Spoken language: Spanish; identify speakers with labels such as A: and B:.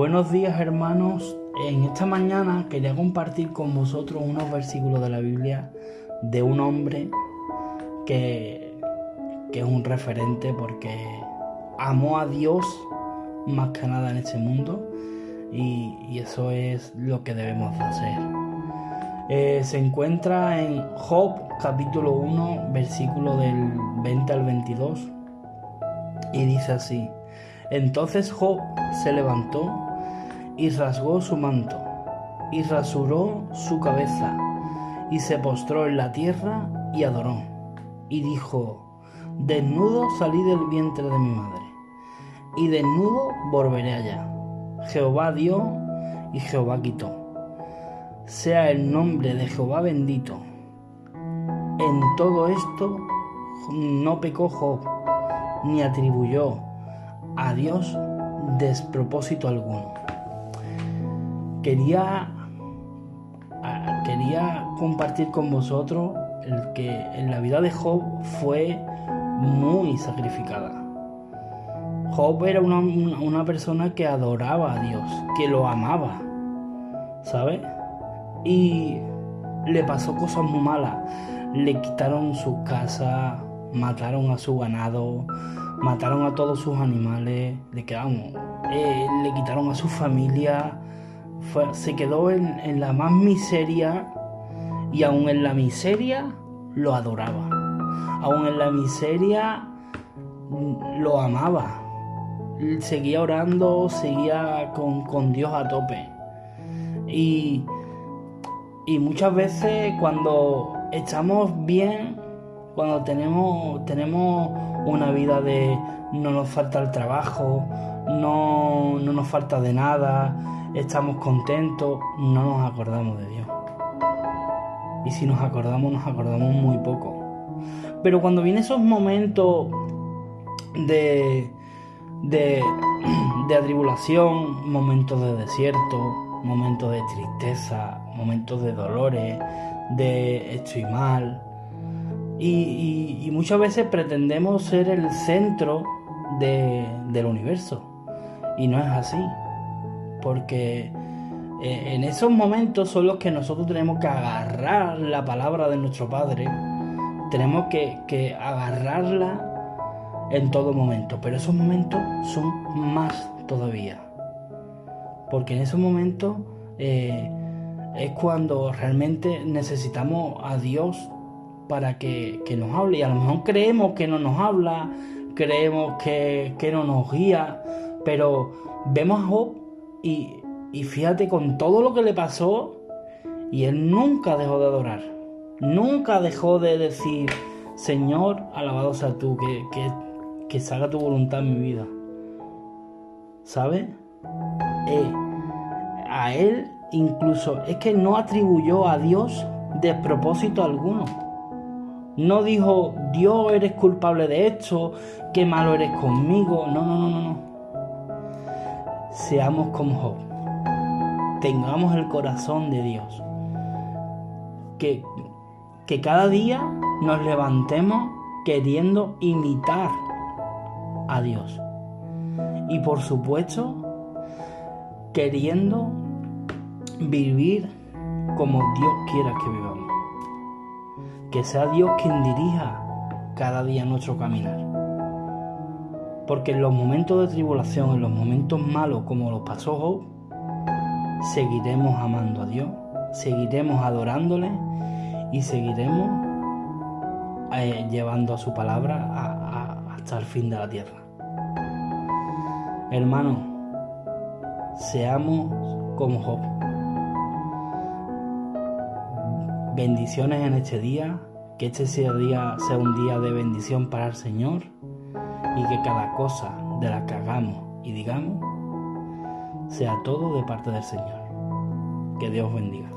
A: Buenos días hermanos. En esta mañana quería compartir con vosotros unos versículos de la Biblia de un hombre que, que es un referente porque amó a Dios más que nada en este mundo y, y eso es lo que debemos de hacer. Eh, se encuentra en Job capítulo 1 versículo del 20 al 22 y dice así. Entonces Job se levantó y rasgó su manto, y rasuró su cabeza, y se postró en la tierra y adoró, y dijo, Desnudo salí del vientre de mi madre, y desnudo volveré allá. Jehová dio y Jehová quitó. Sea el nombre de Jehová bendito. En todo esto no pecó Job, ni atribuyó a Dios despropósito alguno. Quería, quería compartir con vosotros el que en la vida de Job fue muy sacrificada. Job era una, una persona que adoraba a Dios, que lo amaba, ¿sabes? Y le pasó cosas muy malas. Le quitaron su casa, mataron a su ganado, mataron a todos sus animales, le quedamos, eh, le quitaron a su familia, se quedó en, en, la más miseria y aún en la miseria lo adoraba, aún en la miseria lo amaba, seguía orando, seguía con, con Dios a tope. Y, y muchas veces cuando estamos bien, cuando tenemos, tenemos una vida de no nos falta el trabajo, no, no nos falta de nada, estamos contentos, no nos acordamos de Dios. Y si nos acordamos, nos acordamos muy poco. Pero cuando vienen esos momentos de, de, de atribulación, momentos de desierto, momentos de tristeza, momentos de dolores, de estoy mal, y, muchas veces pretendemos ser el centro del universo. Y no es así. Porque eh, en esos momentos son los que nosotros tenemos que agarrar la palabra de nuestro Padre. Tenemos que, agarrarla en todo momento. Pero esos momentos son más todavía. Porque en esos momentos eh, es cuando realmente necesitamos a Dios para que, nos hable. Y a lo mejor creemos que no nos habla, creemos que, no nos guía, pero vemos a Job y, y fíjate con todo lo que le pasó, y él nunca dejó de adorar, nunca dejó de decir, Señor, alabado sea tú, que, que, que salga tu voluntad en mi vida. ¿Sabes? Eh, a él incluso es que no atribuyó a Dios despropósito alguno. No dijo, Dios eres culpable de esto, qué malo eres conmigo. No, no, no, no. Seamos como Job. Tengamos el corazón de Dios. Que, que cada día nos levantemos queriendo imitar a Dios. Y por supuesto, queriendo vivir como Dios quiera que vivamos que sea Dios quien dirija cada día nuestro caminar. Porque en los momentos de tribulación, en los momentos malos como los pasó Job, seguiremos amando a Dios, seguiremos adorándole y seguiremos eh, llevando a su palabra hasta el fin de la tierra. Hermanos, seamos como Job. bendiciones en este día, que este sea, día, sea un día de bendición para el Señor y que cada cosa de la que hagamos y digamos sea todo de parte del Señor. Que Dios bendiga.